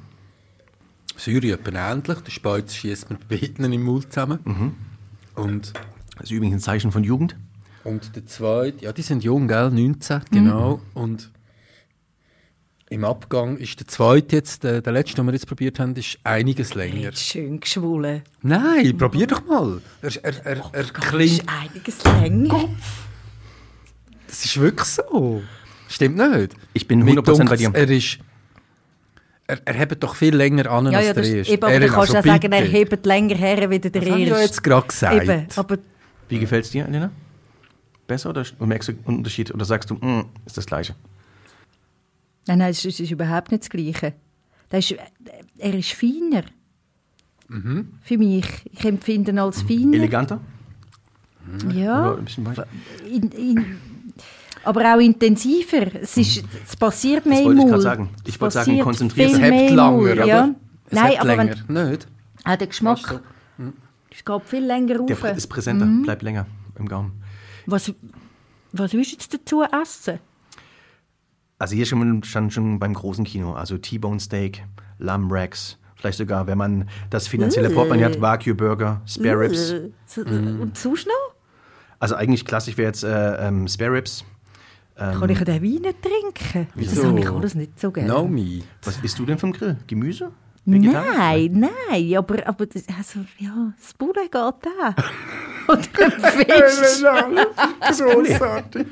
Säure etwa ähnlich. Der Speiz schießt mir bei beiden im Mund zusammen. Und, Das ist übrigens ein Zeichen von Jugend. Und der zweite, ja, die sind jung, gell? 19, genau. Und im Abgang ist der zweite jetzt, der, der letzte, den wir jetzt probiert haben, ist einiges länger. Schön geschwollen. Nein, probier doch mal. Er, er, er, er Ist klingt. einiges länger. Das ist wirklich so. Stimmt nicht? Ich bin Mir 100% bei dunkt's, dir. Er ist. Er, er hebt doch viel länger an Ja, als ja, der erste. eben, aber Er- du kannst also auch sagen, er hebt länger her wie der Das habe ich ja erste. jetzt gerade gesagt. Eben, aber Wie gefällt es dir, Elena? Besser oder merkst du einen Unterschied? Oder sagst du, mm, ist das Gleiche? Nein, nein, es ist, es ist überhaupt nicht das Gleiche. Das ist, er ist feiner. Mhm. Für mich. Ich empfinde ihn als feiner. Eleganter? Ja, Oder ein bisschen in, in, aber auch intensiver. Es, ist, es passiert mehr wollte im ich Mund. gerade sagen. Ich wollte sagen, konzentriert. Es im langer, Mund, oder? Ja. Es Nein, aber länger. wenn, Nicht? auch der Geschmack es geht viel länger Der rauf. ist präsenter, bleibt länger im Gaumen. Was, was willst du jetzt dazu essen? Also hier schon, stand schon beim großen Kino, also T-Bone Steak, Lamb Racks, vielleicht sogar, wenn man das finanzielle Portemonnaie hat, Wagyu Burger, Spare Ribs. So- Und sonst noch? Also eigentlich klassisch wäre jetzt äh, ähm, Spare Ribs. Kann ich den Wein nicht trinken? Das Wieso? habe ich alles nicht so gerne. No me. Was isst du denn vom Grill? Gemüse? Vegetarisch? Nein, nein, aber, aber das, also, ja, das Bulle geht auch. Oder ein Fisch. Großartig.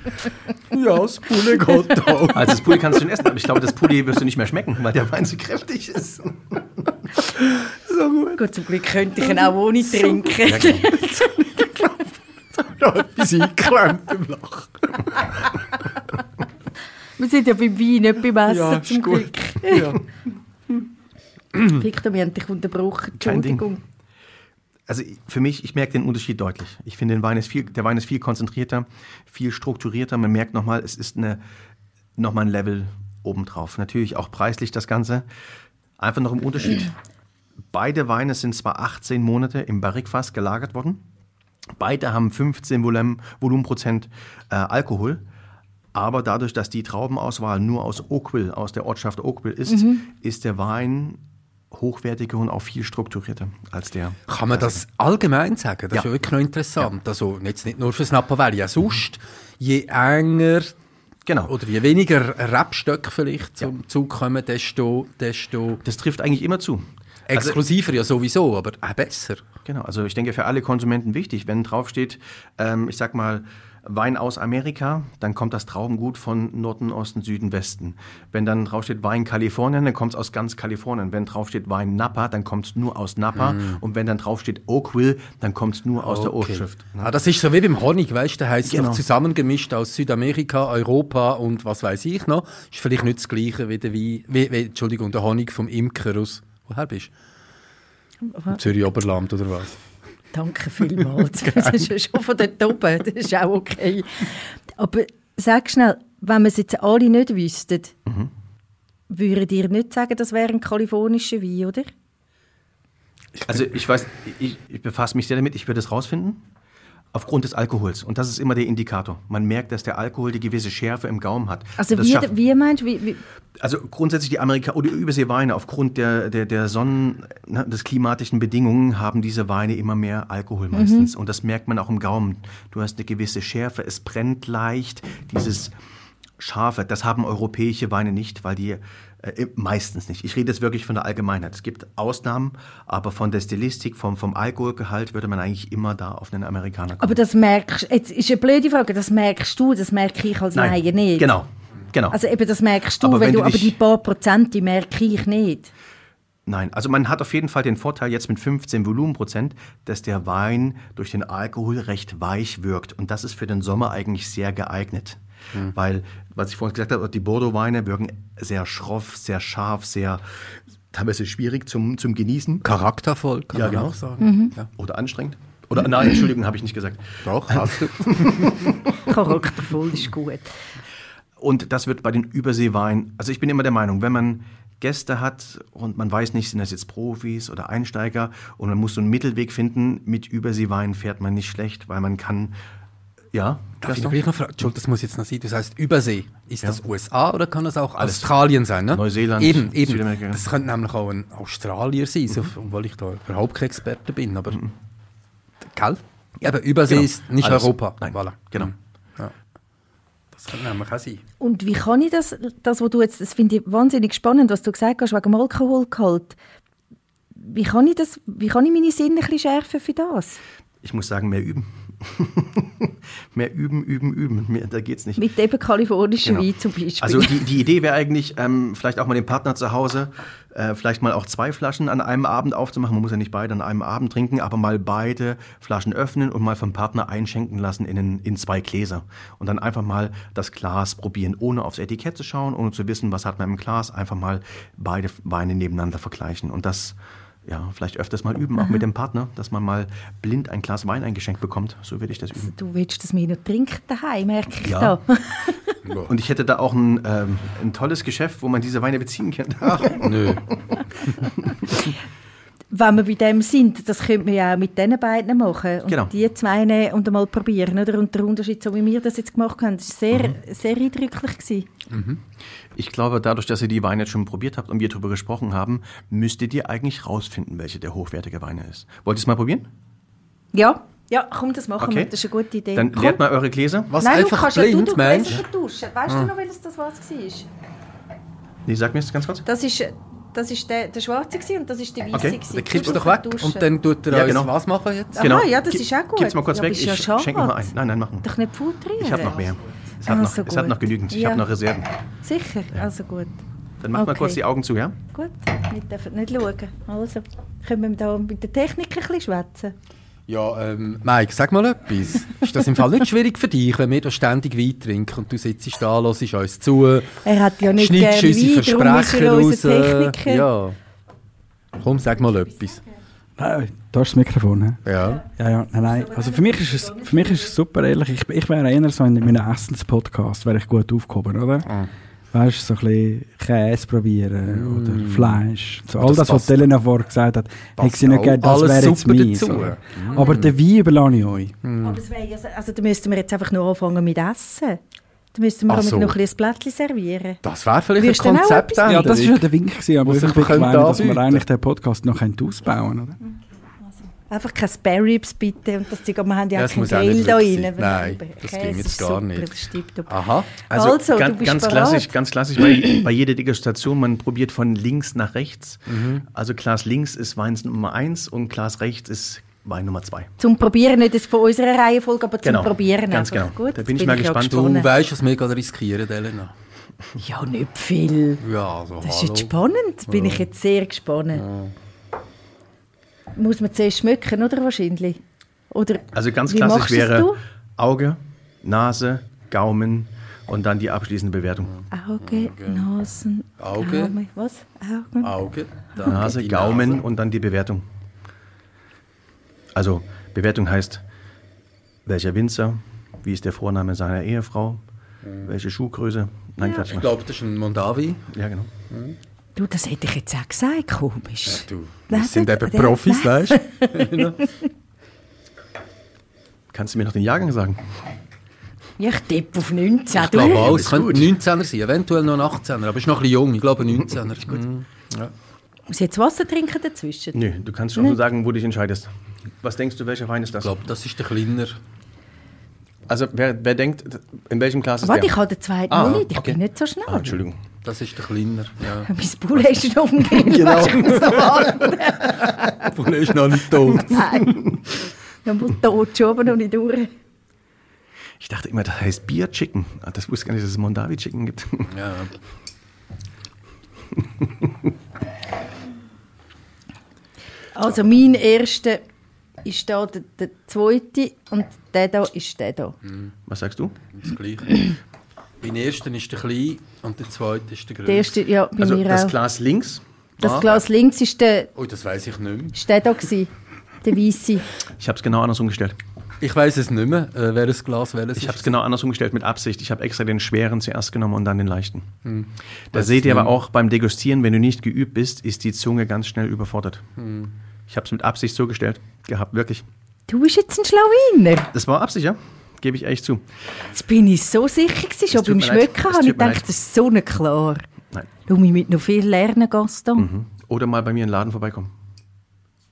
ja, das Bulle geht auch. Also das Pulli kannst du schon essen, aber ich glaube, das Pulli wirst du nicht mehr schmecken, weil der Wein so kräftig ist. Gut, zum Glück könnte ich ihn auch ohne trinken. noch etwas eingeklemmt im Lachen. Wir sind ja beim Wein, nicht beim Essen, Ja, zum gut. Glück. Ja. Victor, wir haben dich unterbrochen. Kein Ding. Entschuldigung. Also für mich, ich merke den Unterschied deutlich. Ich finde, den Wein ist viel, der Wein ist viel konzentrierter, viel strukturierter. Man merkt nochmal, es ist eine, nochmal ein Level obendrauf. Natürlich auch preislich das Ganze. Einfach noch im Unterschied. Beide Weine sind zwar 18 Monate im Barrikfass gelagert worden. Beide haben 15 Volum, Volumenprozent äh, Alkohol. Aber dadurch, dass die Traubenauswahl nur aus Oakville, aus der Ortschaft Oakville ist, ist der Wein hochwertiger und auch viel strukturierter als der. Kann man das allgemein sagen? Das Ja. ist ja wirklich noch interessant. Also jetzt nicht nur fürs Napa Valley, ja sonst, je enger Genau. oder je weniger Rebstöcke vielleicht zum Zug kommen, desto, desto Das trifft eigentlich immer zu. Also, exklusiver ja sowieso, aber auch besser. genau, also ich denke für alle Konsumenten wichtig, wenn draufsteht, ähm, ich sag mal, Wein aus Amerika, dann kommt das Traubengut von Norden, Osten, Süden, Westen. Wenn dann draufsteht Wein Kalifornien, dann kommt es aus ganz Kalifornien. Wenn draufsteht Wein Napa, dann kommt es nur aus Napa. Und wenn dann draufsteht Oakville, dann kommt es nur aus der Okay. Ortschaft. Ah, das ist so wie beim Honig, weißt du, der heißt Genau. zusammengemischt aus Südamerika, Europa und was weiß ich noch. Ist vielleicht nicht das Gleiche wie der Wein, wie, wie, Entschuldigung, der Honig vom Imker aus, woher bist du? Im Zürich Oberland oder was? Danke vielmals. Das ist ja schon von dort oben. Das ist auch okay. Aber sag schnell, wenn wir es jetzt alle nicht wüssten, Mhm. würdet ihr nicht sagen, das wäre ein kalifornischer Wein, oder? Also ich weiß, ich, ich befasse mich sehr damit, ich würde es rausfinden. Aufgrund des Alkohols. Und das ist immer der Indikator. Man merkt, dass der Alkohol die gewisse Schärfe im Gaumen hat. Also das wie meinst du, wie, wie, Also grundsätzlich die Amerika oder Überseeweine aufgrund der, der, der Sonnen, ne, des klimatischen Bedingungen haben diese Weine immer mehr Alkohol meistens. Und das merkt man auch im Gaumen. Du hast eine gewisse Schärfe, es brennt leicht, dieses Scharfe. Das haben europäische Weine nicht, weil die äh, meistens nicht. Ich rede jetzt wirklich von der Allgemeinheit. Es gibt Ausnahmen, aber von der Stilistik, vom, vom Alkoholgehalt würde man eigentlich immer da auf einen Amerikaner kommen. aber das merkst jetzt ist eine blöde Frage, das merkst du, das merke ich als Laie nicht. Genau, genau. Also eben, das merkst du, Aber wenn wenn du, aber die paar Prozent, die merke ich nicht. Nein, also man hat auf jeden Fall den Vorteil jetzt mit 15 Volumenprozent, dass der Wein durch den Alkohol recht weich wirkt. Und das ist für den Sommer eigentlich sehr geeignet. Weil, was ich vorhin gesagt habe, die Bordeaux-Weine wirken sehr schroff, sehr scharf, sehr teilweise schwierig zum, zum Genießen. Charaktervoll, kann Ja, man genau. auch sagen. Ja. Oder anstrengend. Oder nein, Entschuldigung, habe ich nicht gesagt. Doch, hast du. Charaktervoll ist gut. Und das wird bei den Überseeweinen, also ich bin immer der Meinung, wenn man Gäste hat und man weiß nicht, sind das jetzt Profis oder Einsteiger und man muss so einen Mittelweg finden, mit Überseewein fährt man nicht schlecht, weil man kann, ja, Darf ich Gaston? noch fragen? Entschuldigung, das muss jetzt noch sein. Das heißt Übersee. Ist Ja. das USA oder kann das auch Alles. Australien sein? Ne? Neuseeland, Eben, eben. Südamerika. Das könnte nämlich auch ein Australier sein, so, obwohl ich da überhaupt kein Experte bin. Aber, gell? Ja, aber Übersee Genau. ist nicht Alles. Europa. Nein, Voilà. genau. Ja. Das könnte nämlich auch sein. Und wie kann ich das, das was du jetzt, das finde ich wahnsinnig spannend, was du gesagt hast, wegen dem Alkoholgehalt. Wie kann ich das, wie kann ich meine Sinne ein bisschen schärfen für das? Ich muss sagen, mehr üben. mehr üben, üben, üben. Mehr, da geht's nicht. Mit eben kalifornischen Genau. Wein zum Beispiel. Also die, die Idee wäre eigentlich, ähm, vielleicht auch mal den Partner zu Hause, äh, vielleicht mal auch zwei Flaschen an einem Abend aufzumachen. Man muss ja nicht beide an einem Abend trinken, aber mal beide Flaschen öffnen und mal vom Partner einschenken lassen in, in, in zwei Gläser. Und dann einfach mal das Glas probieren, ohne aufs Etikett zu schauen, ohne zu wissen, was hat man im Glas. Einfach mal beide Weine nebeneinander vergleichen. Und das ja, vielleicht öfters mal üben, auch mit dem Partner, dass man mal blind ein Glas Wein eingeschenkt bekommt. So würde ich das üben. du willst das mir noch trinken daheim, merke ich Ja. da. Und ich hätte da auch ein, ähm, ein tolles Geschäft, wo man diese Weine beziehen kann. Nö. Wenn wir bei dem sind, das könnte man ja auch mit diesen beiden machen. Und Genau. die zwei nehmen und einmal probieren. Oder? Und der Unterschied, so wie wir das jetzt gemacht haben, ist sehr, Mhm. sehr eindrücklich gewesen. Ich glaube, dadurch, dass ihr die Weine jetzt schon probiert habt und wir darüber gesprochen haben, müsstet ihr eigentlich rausfinden, welche der hochwertige Weine ist. Wollt ihr es mal probieren? Ja, ja, komm, das machen Okay. wir. Das ist eine gute Idee. Dann Komm. leert mal eure Gläser. Was Nein, du einfach kannst ja blind, du, du Mensch? Gläser vertauschen. Weißt du noch, welches das was war? Nee, sag mir das ganz kurz. Das ist, das ist der, der schwarze gewesen und das ist der weiße. Okay. gewesen. Dann kippst du doch weg vertauschen. und dann tut er Ja, genau. was machen jetzt? Aha, ja, das ist auch gut. Gib's mal kurz Ja, weg, ja ich schenke mal ein. Nein, nein, machen. Doch nicht filtrieren. Ich habe noch mehr. Es hat, Ah, noch, so es hat noch genügend. Ich Ja. habe noch Reserven. Sicher, also gut. Dann macht mal Okay. kurz die Augen zu, ja? Gut, wir dürfen nicht schauen. Also, können wir da mit der Technik ein bisschen schwätzen? Ja, ähm, Mike, sag mal etwas. Ist das im Fall nicht schwierig für dich, wenn wir da ständig Wein trinken und du sitzt da, hörst uns zu, Er hat ja nicht schneidest gerne unsere er raus? Ja. Komm, sag mal etwas. Nein, da ist das Mikrofon. He? Ja. Ja, ja, nein, nein. Also für mich ist es, für mich ist es super ehrlich. Ich, ich wäre eher so in meinem Essenspodcast, wäre ich gut aufgehoben, oder? Ah. Weißt du, so ein bisschen Käse probieren oder Fleisch. So, all Mm. Das das, was Elena vorher gesagt hat, hätte sie nicht gerne, das wäre jetzt super meins. dazu. oder? Aber den Wein überlasse ich euch. Aber es wäre ja so- also da müssten wir jetzt einfach nur anfangen mit Essen. Da müssten wir so. noch ein bisschen ein Blättchen servieren. Das wäre vielleicht du ein Konzept. Ja, das war ja der Wink, gewesen, aber ich bin gemeint, dass wir eigentlich den Podcast noch ausbauen können, oder? Einfach keine Spare Ribs bitte. Und das Zeug, aber wir haben ja Ja, auch keinen Grill da rein. Nein, das Käse ging jetzt gar super, nicht. Tipptopp. Aha. Also, Also, du ganz, bist ganz klassisch, ganz klassisch bei, bei jeder Degustation, man probiert von links nach rechts. Also Glas links ist Wein Nummer eins und Glas rechts ist Wein Nummer zwei. Zum Probieren, nicht das von unserer Reihenfolge, aber Genau, zum Probieren ganz einfach. genau. Gut, Da bin ich mal ja gespannt. Du weißt, was wir gerade riskieren, Elena. Ja, nicht viel. Ja, also Das ist hallo. jetzt spannend. Bin ich jetzt sehr gespannt. Muss man zuerst schmecken, oder wahrscheinlich? Oder Also ganz wie klassisch wäre du? Auge, Nase, Gaumen und dann die abschließende Bewertung. Auge, Nasen, Auge. Gaumen. Was? Augen? Auge, dann Nase, die Gaumen Nase. und dann die Bewertung. Also Bewertung heißt, welcher Winzer, wie ist der Vorname seiner Ehefrau, welche Schuhgröße. Nein, Quatsch. Ich glaube, das ist ein Mondavi. Ja, genau. Du, das hätte ich jetzt auch gesagt. Komisch. Du, Nein, wir sind der- eben Profis, nein. weißt du? Kannst du mir noch den Jahrgang sagen? Ja, ich tippe auf 19. Ich glaube du? auch, es könnte gut. ein 19er sein, eventuell noch ein 18er, aber ist noch ein bisschen jung, ich glaube ein 19er. Ist gut. Ja. Muss ich jetzt Wasser trinken dazwischen? Nö, du kannst schon so sagen, wo du dich entscheidest. Was denkst du, welcher Wein ist Ich das? glaube, das ist der kleiner. Also wer, wer denkt, in welchem Glas ist Warte, der? ich habe den zweiten Ah, noch nicht. Ich okay. bin nicht so schnell. Ah, Entschuldigung. Das ist der kleiner. Ja. Mein Bulle ist schon auf dem Grill. Genau. Weißt du, ich muss noch warten. Obwohl er ist noch nicht tot. Nein. Dann muss tot schon, aber noch nicht durch. Ich dachte immer, das heißt Bier Chicken. Ah, Das wusste gar nicht, dass es Mondavi Chicken gibt. Ja. Also mein erster ist da der, der zweite und der da ist der da. Was sagst du? Das Gleiche. Beim ersten ist der klein und der zweite ist der größte. Der erste, ja, bei Also mir das auch. Glas links. das war- Glas links ist der, Oh, das weiß ich nicht mehr. ist der da gewesen. Der Weisse. Ich habe es genau andersrum gestellt. Ich weiß es nicht mehr, äh, wer das Glas welches Ich habe es genau andersrum gestellt mit Absicht. Ich habe extra den schweren zuerst genommen und dann den leichten. Da Hm. Weiß seht ich ihr aber auch beim Degustieren, wenn du nicht geübt bist, ist die Zunge ganz schnell überfordert. Hm. Ich habe es mit Absicht so gestellt gehabt, wirklich. Du bist jetzt ein Schlawiner. Das war Absicht, ja? Gebe ich ehrlich zu. Jetzt bin ich so sicher gewesen, schon beim. Schmecken habe ich gedacht, das ist so nicht klar. Nein. Du mich mit noch viel lernen, Gaston. Mhm. Oder mal bei mir in den Laden vorbeikommen.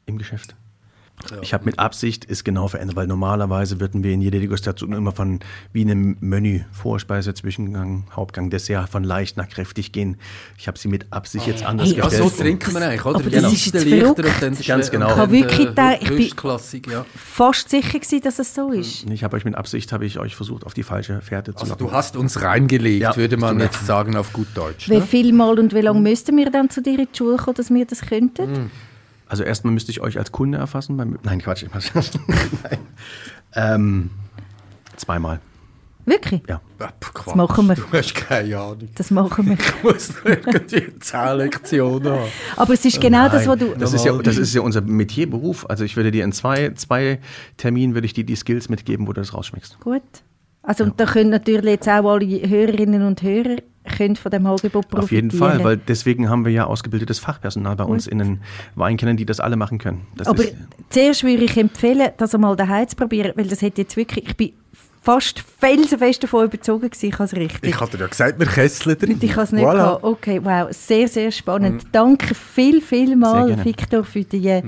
Im Geschäft. Ich habe mit Absicht es genau verändert, weil normalerweise würden wir in jeder Degustation immer von wie einem Menü Vorspeise, Zwischengang, Hauptgang, Dessert von leicht nach kräftig gehen. Ich habe sie mit Absicht jetzt anders Hey, Ja, gestellt. so trinken wir eigentlich, oder? aber Der das ist leichter verrückt. und dann Ganz schwer- genau. und Ich wirklich der gedacht, ich bin- ja. Fast sicher gewesen, dass es so ist. ich habe euch mit Absicht habe ich euch versucht auf die falsche Fährte zu Also locken. du hast uns reingelegt, Ja, würde man jetzt sagen auf gut Deutsch. Wie Ne? viel Mal und wie lange müssten wir dann zu dir in die Schule kommen, dass wir das könnten? Also erstmal müsste ich euch als Kunde erfassen. Beim, nein, Quatsch. nein. Ähm, zweimal. Wirklich? Ja. Quatsch. machen wir. Du hast keine Ahnung. Das machen wir. Ich muss irgendwie 10 Lektionen haben. Aber es ist genau das, was du... Das ist, ja, das ist ja unser Metierberuf. Also ich würde dir in zwei, zwei Terminen würde ich dir die Skills mitgeben, wo du das rausschmeckst. Gut. Also und da können natürlich jetzt auch alle Hörerinnen und Hörer können von dem Angebot profitieren. Auf jeden Fall, weil deswegen haben wir ja ausgebildetes Fachpersonal bei uns in den Weinkellern, die das alle machen können. Das Aber ist, zuerst würde ich empfehlen, das einmal daheim zu probieren, weil das hätte jetzt wirklich... Ich bin fast felsenfest davon überzogen gewesen, ich habe es richtig. Ich hatte ja gesagt, wir kesseln drin. Und ich habe es nicht Voilà. gehabt. Okay, wow, sehr, sehr spannend. Danke viel, viel mal. Victor, für die äh,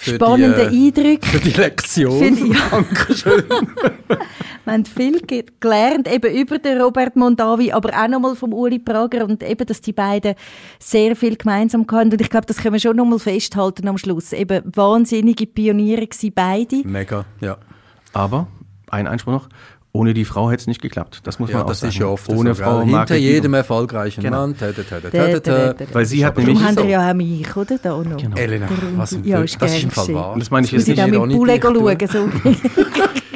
Für spannenden die, äh, Eindrücke. Für die Lektion. Für die- ja. Dankeschön. Wir haben viel ge gelernt, eben über den Robert Mondavi, aber auch nochmal vom Uli Prager und eben, dass die beiden sehr viel gemeinsam hatten. Und ich glaube, das können wir schon nochmal festhalten am Schluss. Eben wahnsinnige Pioniere gewesen, beide. Mega, ja. aber, ein Einspruch noch, Ohne die Frau hätte es nicht geklappt. Das muss Ja, man auch das sagen. ist ja oft Ohne so. Frau? Hinter jedem erfolgreichen Genau. Mann. tä. da, da. Weil sie hat nämlich Darum so. haben wir ja auch mich, oder? Da auch noch. Genau. Elena, was ein Ja, ist Das ist im Fall wahr. Und das meine ich jetzt ich nicht. da mit dicht, schauen?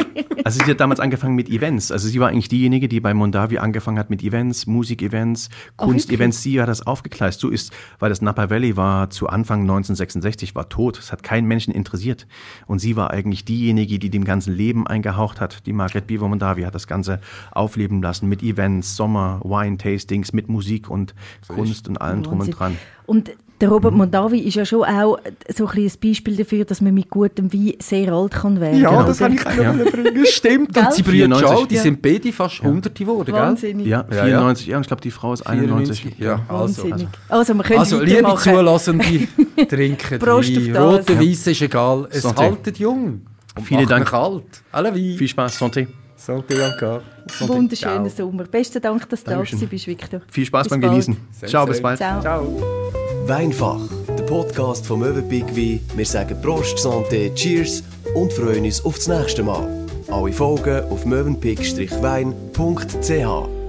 So. Also sie hat damals angefangen mit Events. Also sie war eigentlich diejenige, die bei Mondavi angefangen hat mit Events, Musikevents, Oh, Kunstevents. Sie hat das aufgegleist. So ist, weil das Napa Valley war zu Anfang 1966 war tot. Es hat keinen Menschen interessiert. Und sie war eigentlich diejenige, die dem ganzen Leben eingehaucht hat. Die Margaret Beaver Mondavi hat das Ganze aufleben lassen mit Events, Sommer, Wine-Tastings, mit Musik und Kunst und allem drum und dran. Und der Robert Mondavi ist ja schon auch so ein, ein Beispiel dafür, dass man mit gutem Wein sehr alt kann werden Ja, oder? das habe ich auch Ja. bringen. Stimmt. Und sie Brüder 94. auch, die Ja. sind beide fast 100 geworden, gell? Wahnsinnig. Ja, Ja, 94 Jahre. Und ich glaube, die Frau ist 91. 94. Ja, also. Wahnsinnig. Also, wir können Also, liebe. Zulassende, trinken Prost auf Wein. Rote, weiss ist egal. Es Santé. haltet jung. Und Vielen Dank. alt. Alle Wein. Viel Spaß, Santé. Santé encore. Wunderschöner Ciao. Sommer. Besten Dank, dass du da bist, Victor. Viel Spaß beim. Genießen. Ciao, bis bald. Ciao. Ciao. Weinfach, der Podcast vom Möwenpick Wein. Wir sagen Prost, Santé, Cheers und freuen uns auf das nächste Mal. Alle Folgen auf möwenpick-wein.ch.